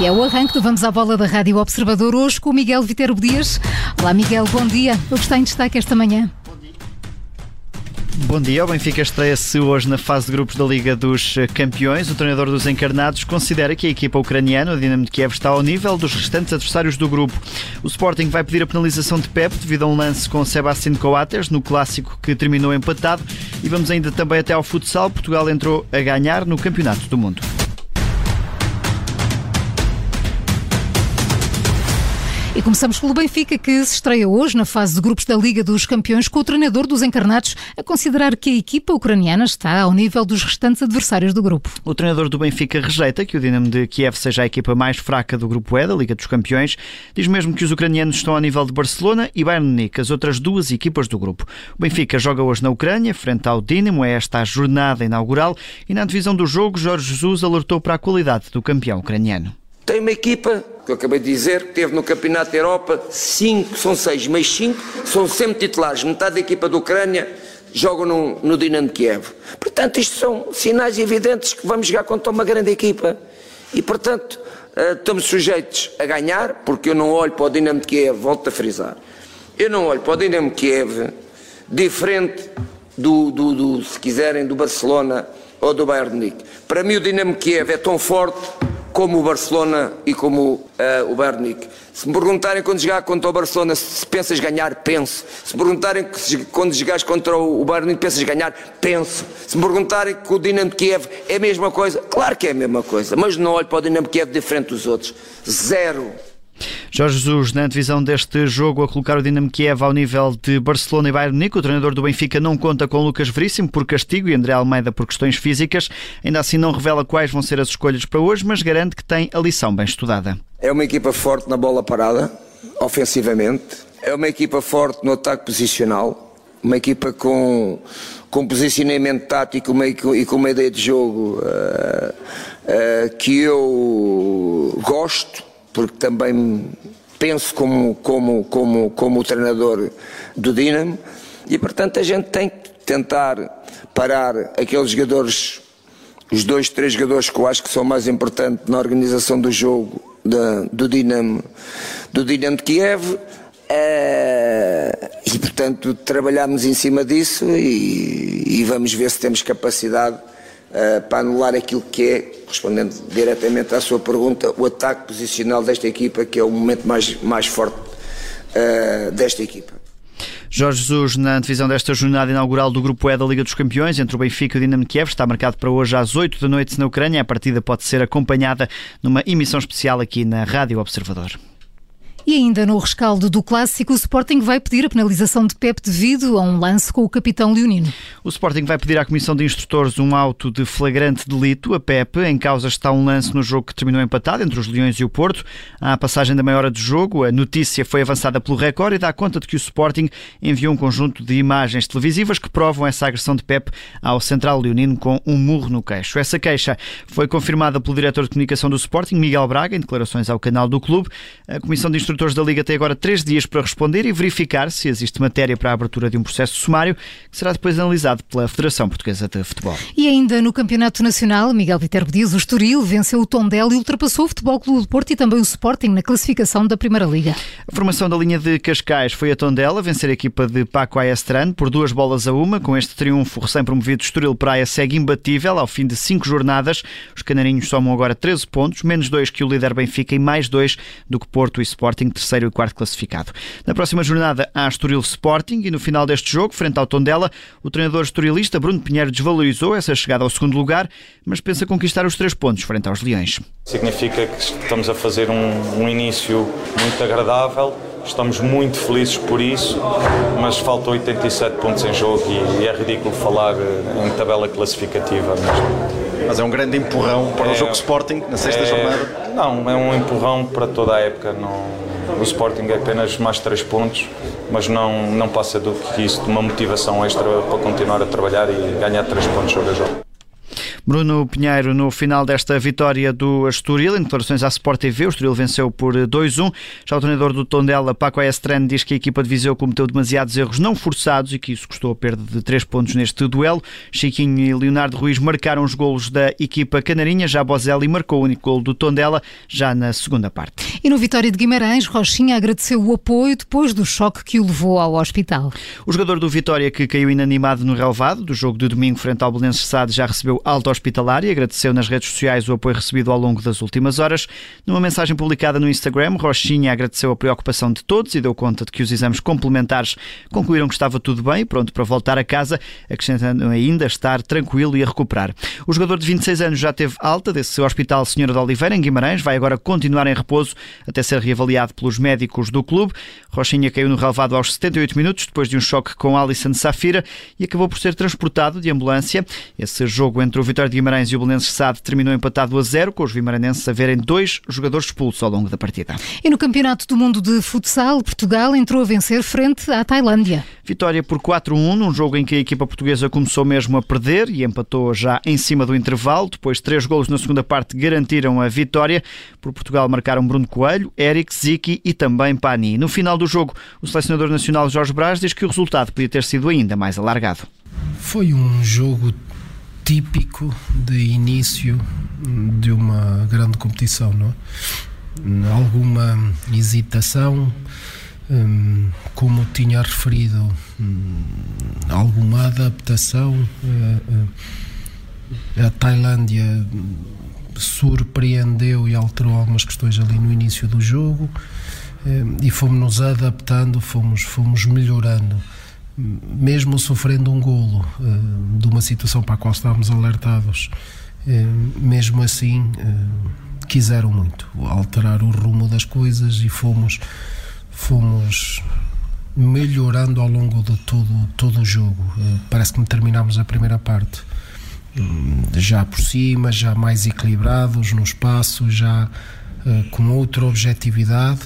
E é o arranque do Vamos à Bola da Rádio Observador hoje com o Miguel Viterbo Dias. Olá Miguel, bom dia. O que está em destaque esta manhã? Bom dia, o Benfica estreia-se hoje na fase de grupos da Liga dos Campeões. O treinador dos encarnados considera que a equipa ucraniana, o Dinamo de Kiev, está ao nível dos restantes adversários do grupo. O Sporting vai pedir a penalização de Pep devido a um lance com Sebastián Coates no clássico que terminou empatado. E vamos ainda também até ao futsal. Portugal entrou a ganhar no Campeonato do Mundo. E começamos pelo Benfica, que se estreia hoje na fase de grupos da Liga dos Campeões, com o treinador dos encarnados a considerar que a equipa ucraniana está ao nível dos restantes adversários do grupo. O treinador do Benfica rejeita que o Dinamo de Kiev seja a equipa mais fraca do grupo E da Liga dos Campeões. Diz mesmo que os ucranianos estão ao nível de Barcelona e Bayern Munique, as outras duas equipas do grupo. O Benfica joga hoje na Ucrânia, frente ao Dinamo, é esta a jornada inaugural, e na divisão do jogo, Jorge Jesus alertou para a qualidade do campeão ucraniano. Tem uma equipa, que eu acabei de dizer, que teve no Campeonato da Europa, cinco, são seis, mas cinco são sempre titulares. Metade da equipa da Ucrânia joga no, no Dinamo Kiev. Portanto, isto são sinais evidentes que vamos jogar contra uma grande equipa. E, portanto, uh, estamos sujeitos a ganhar, porque eu não olho para o Dinamo Kiev, volto a frisar, eu não olho para o Dinamo Kiev diferente do, do, do se quiserem, do Barcelona ou do Bayern de Munique. Para mim o Dinamo Kiev é tão forte como o Barcelona e como uh, o Bayern Se me perguntarem quando jogar contra o Barcelona se pensas ganhar, penso. Se me perguntarem quando jogares contra o Bayern pensas ganhar, penso. Se me perguntarem que o Dinamo Kiev é a mesma coisa, claro que é a mesma coisa, mas não olho para o Dinamo Kiev diferente dos outros. Zero. Jorge Jesus, na divisão deste jogo, a colocar o Dinamo Kiev ao nível de Barcelona e Bayern Munique. O treinador do Benfica não conta com Lucas Veríssimo por castigo e André Almeida por questões físicas. Ainda assim não revela quais vão ser as escolhas para hoje, mas garante que tem a lição bem estudada. É uma equipa forte na bola parada, ofensivamente. É uma equipa forte no ataque posicional. Uma equipa com, com posicionamento tático e com uma ideia de jogo uh, uh, que eu gosto porque também penso como, como, como, como o treinador do Dinamo e, portanto, a gente tem que tentar parar aqueles jogadores, os dois, três jogadores que eu acho que são mais importantes na organização do jogo da, do Dinamo, do Dinamo de Kiev. Uh, e portanto trabalhamos em cima disso e, e vamos ver se temos capacidade uh, para anular aquilo que é, respondendo diretamente à sua pergunta, o ataque posicional desta equipa, que é o momento mais, mais forte uh, desta equipa. Jorge Jesus, na divisão desta jornada inaugural do Grupo E da Liga dos Campeões, entre o Benfica e o Dinamo Kiev, está marcado para hoje às 8 da noite na Ucrânia. A partida pode ser acompanhada numa emissão especial aqui na Rádio Observador. E ainda no rescaldo do clássico, o Sporting vai pedir a penalização de Pep devido a um lance com o capitão Leonino. O Sporting vai pedir à Comissão de Instrutores um auto de flagrante delito a Pep. Em causa está um lance no jogo que terminou empatado entre os Leões e o Porto. À passagem da meia hora de jogo, a notícia foi avançada pelo Record e dá conta de que o Sporting enviou um conjunto de imagens televisivas que provam essa agressão de Pep ao central leonino com um murro no queixo. Essa queixa foi confirmada pelo diretor de comunicação do Sporting, Miguel Braga, em declarações ao canal do clube. A Comissão de Instrutores instrutores da Liga têm agora três dias para responder e verificar se existe matéria para a abertura de um processo sumário que será depois analisado pela Federação Portuguesa de Futebol. E ainda no Campeonato Nacional, Miguel Viterbo diz o Estoril venceu o Tondela e ultrapassou o Futebol Clube do Porto e também o Sporting na classificação da Primeira Liga. A formação da linha de Cascais foi a Tondela vencer a equipa de Paco Aestran por duas bolas a uma. Com este triunfo, o recém-promovido Estoril Praia segue imbatível ao fim de cinco jornadas. Os canarinhos somam agora 13 pontos, menos dois que o líder Benfica e mais dois do que Porto e Sporting Sporting, terceiro e quarto classificado. Na próxima jornada há Estoril Sporting e no final deste jogo, frente ao Tondela, o treinador estorilista Bruno Pinheiro desvalorizou essa chegada ao segundo lugar, mas pensa conquistar os três pontos frente aos Leões. Significa que estamos a fazer um, um início muito agradável, estamos muito felizes por isso, mas faltam 87 pontos em jogo e, e é ridículo falar eh, em tabela classificativa mesmo. Mas é um grande empurrão para é, o jogo Sporting na sexta é, jornada? Não, é um empurrão para toda a época. Não, o Sporting é apenas mais três pontos, mas não, não passa do que isso, de uma motivação extra para continuar a trabalhar e ganhar três pontos sobre a jogo. Bruno Pinheiro, no final desta vitória do Estoril, em declarações à Sport TV, o Estoril venceu por 2-1. Já o treinador do Tondela, Paco Estran, diz que a equipa de Viseu cometeu demasiados erros não forçados e que isso custou a perda de 3 pontos neste duelo. Chiquinho e Leonardo Ruiz marcaram os golos da equipa canarinha, já Bozelli marcou o único golo do Tondela, já na segunda parte. E no Vitória de Guimarães, Rochinha agradeceu o apoio depois do choque que o levou ao hospital. O jogador do Vitória, que caiu inanimado no relevado do jogo de domingo frente ao Belenenses Sade, já recebeu alta hospitalar e agradeceu nas redes sociais o apoio recebido ao longo das últimas horas. Numa mensagem publicada no Instagram, Rochinha agradeceu a preocupação de todos e deu conta de que os exames complementares concluíram que estava tudo bem, pronto para voltar a casa, acrescentando ainda estar tranquilo e a recuperar. O jogador de 26 anos já teve alta desse Hospital Senhora de Oliveira, em Guimarães, vai agora continuar em repouso até ser reavaliado pelos médicos do clube. Rochinha caiu no relevado aos 78 minutos, depois de um choque com Alisson Safira e acabou por ser transportado de ambulância. Esse jogo entre o Vitória de Guimarães e o Belenenses Sade terminou empatado a zero, com os vimaranenses a verem dois jogadores expulsos ao longo da partida. E no Campeonato do Mundo de Futsal, Portugal entrou a vencer frente à Tailândia. Vitória por 4-1, num jogo em que a equipa portuguesa começou mesmo a perder e empatou já em cima do intervalo. Depois, três golos na segunda parte garantiram a vitória. Por Portugal marcaram Bruno Coelho, Eric, Ziki e também Pani. No final do jogo, o selecionador nacional Jorge Braz diz que o resultado podia ter sido ainda mais alargado. Foi um jogo típico de início de uma grande competição, não é? Alguma hesitação, hum, como tinha referido, hum, alguma adaptação. Eh, eh, a Tailândia surpreendeu e alterou algumas questões ali no início do jogo eh, e fomos nos adaptando, fomos, fomos melhorando mesmo sofrendo um golo uh, de uma situação para a qual estávamos alertados, uh, mesmo assim uh, quiseram muito alterar o rumo das coisas e fomos fomos melhorando ao longo de todo todo o jogo. parece que terminámos a primeira parte já por cima, já mais equilibrados no espaço, já com outra objetividade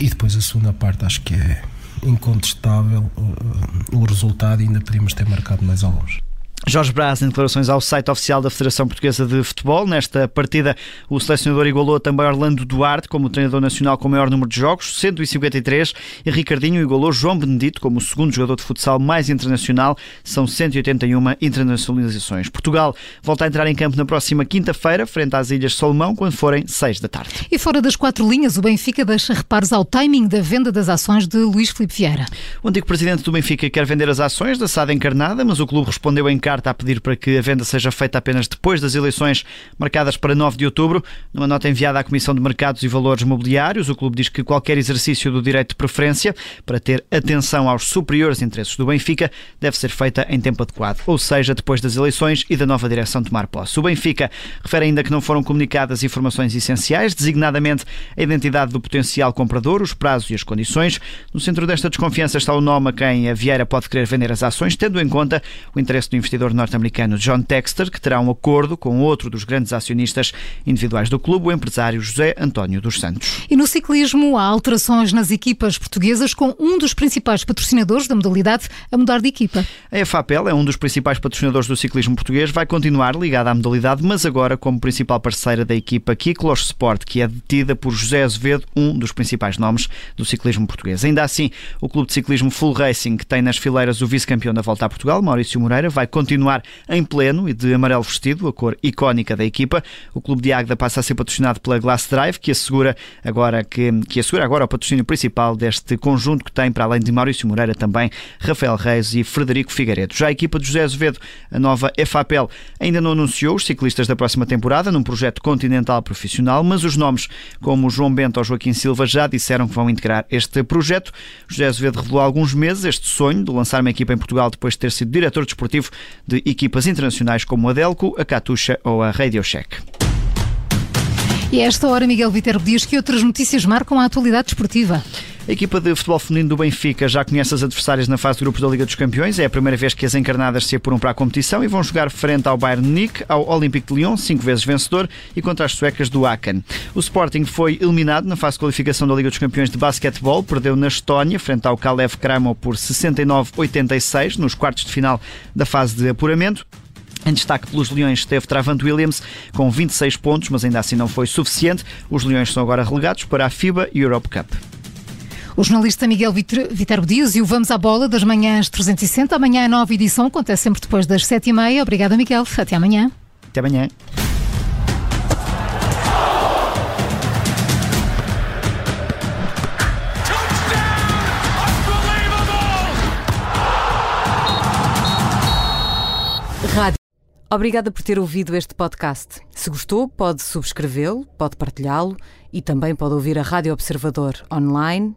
e depois a segunda parte acho que é incontestável o, o resultado e ainda podíamos ter marcado mais alguns. Jorge Braz, em declarações ao site oficial da Federação Portuguesa de Futebol. Nesta partida, o selecionador igualou também Orlando Duarte como treinador nacional com o maior número de jogos, 153, e Ricardinho igualou João Benedito como o segundo jogador de futsal mais internacional, são 181 internacionalizações. Portugal volta a entrar em campo na próxima quinta-feira, frente às Ilhas Solomão, quando forem 6 da tarde. E fora das quatro linhas, o Benfica deixa reparos ao timing da venda das ações de Luís Filipe Vieira. O antigo presidente do Benfica quer vender as ações da SAD encarnada, mas o clube respondeu em carta a pedir para que a venda seja feita apenas depois das eleições marcadas para 9 de outubro. Numa nota enviada à Comissão de Mercados e Valores Mobiliários, o clube diz que qualquer exercício do direito de preferência para ter atenção aos superiores interesses do Benfica deve ser feita em tempo adequado, ou seja, depois das eleições e da nova direção tomar posse. O Benfica refere ainda que não foram comunicadas informações essenciais, designadamente a identidade do potencial comprador, os prazos e as condições. No centro desta desconfiança está o nome a quem a Vieira pode querer vender as ações, tendo em conta o interesse do investidor norte-americano John Texter, que terá um acordo com outro dos grandes acionistas individuais do clube, o empresário José António dos Santos. E no ciclismo há alterações nas equipas portuguesas, com um dos principais patrocinadores da modalidade a mudar de equipa. A EFAPEL é um dos principais patrocinadores do ciclismo português, vai continuar ligada à modalidade, mas agora como principal parceira da equipa Kiklos Sport, que é detida por José Azevedo, um dos principais nomes do ciclismo português. Ainda assim, o clube de ciclismo Full Racing, que tem nas fileiras o vice-campeão da Volta a Portugal, Maurício Moreira, vai continuar em pleno e de amarelo vestido, a cor icónica da equipa. O Clube de Águeda passa a ser patrocinado pela Glass Drive, que assegura agora, que, que assegura agora o patrocínio principal deste conjunto que tem, para além de Maurício Moreira, também Rafael Reis e Frederico Figueiredo. Já a equipa de José Azevedo, a nova EFAPEL, ainda não anunciou os ciclistas da próxima temporada num projeto continental profissional, mas os nomes como João Bento ou Joaquim Silva já disseram que vão integrar este projeto. José Azevedo revelou há alguns meses este sonho de lançar uma equipa em Portugal depois de ter sido diretor desportivo de equipas internacionais como a Delco, a Katusha ou a Radio Shack. E a esta hora, Miguel Viterbo diz que outras notícias marcam a atualidade desportiva. A equipa de futebol feminino do Benfica já conhece as adversárias na fase de grupos da Liga dos Campeões. É a primeira vez que as encarnadas se apuram para a competição e vão jogar frente ao Bayern Munique, ao Olympique de Lyon, cinco vezes vencedor, e contra as suecas do Aachen. O Sporting foi eliminado na fase de qualificação da Liga dos Campeões de basquetebol, perdeu na Estónia frente ao Kalev Kramo por 69-86 nos quartos de final da fase de apuramento. Em destaque pelos Leões esteve Travant Williams com 26 pontos, mas ainda assim não foi suficiente. Os Leões são agora relegados para a FIBA Europe Cup. O jornalista Miguel Viterbo Dias e o Vamos à Bola das manhãs 360. Amanhã a nova edição acontece sempre depois das 7h30. Obrigada, Miguel. Até amanhã. Até amanhã. Rádio. Obrigada por ter ouvido este podcast. Se gostou, pode subscrevê-lo, pode partilhá-lo e também pode ouvir a Rádio Observador online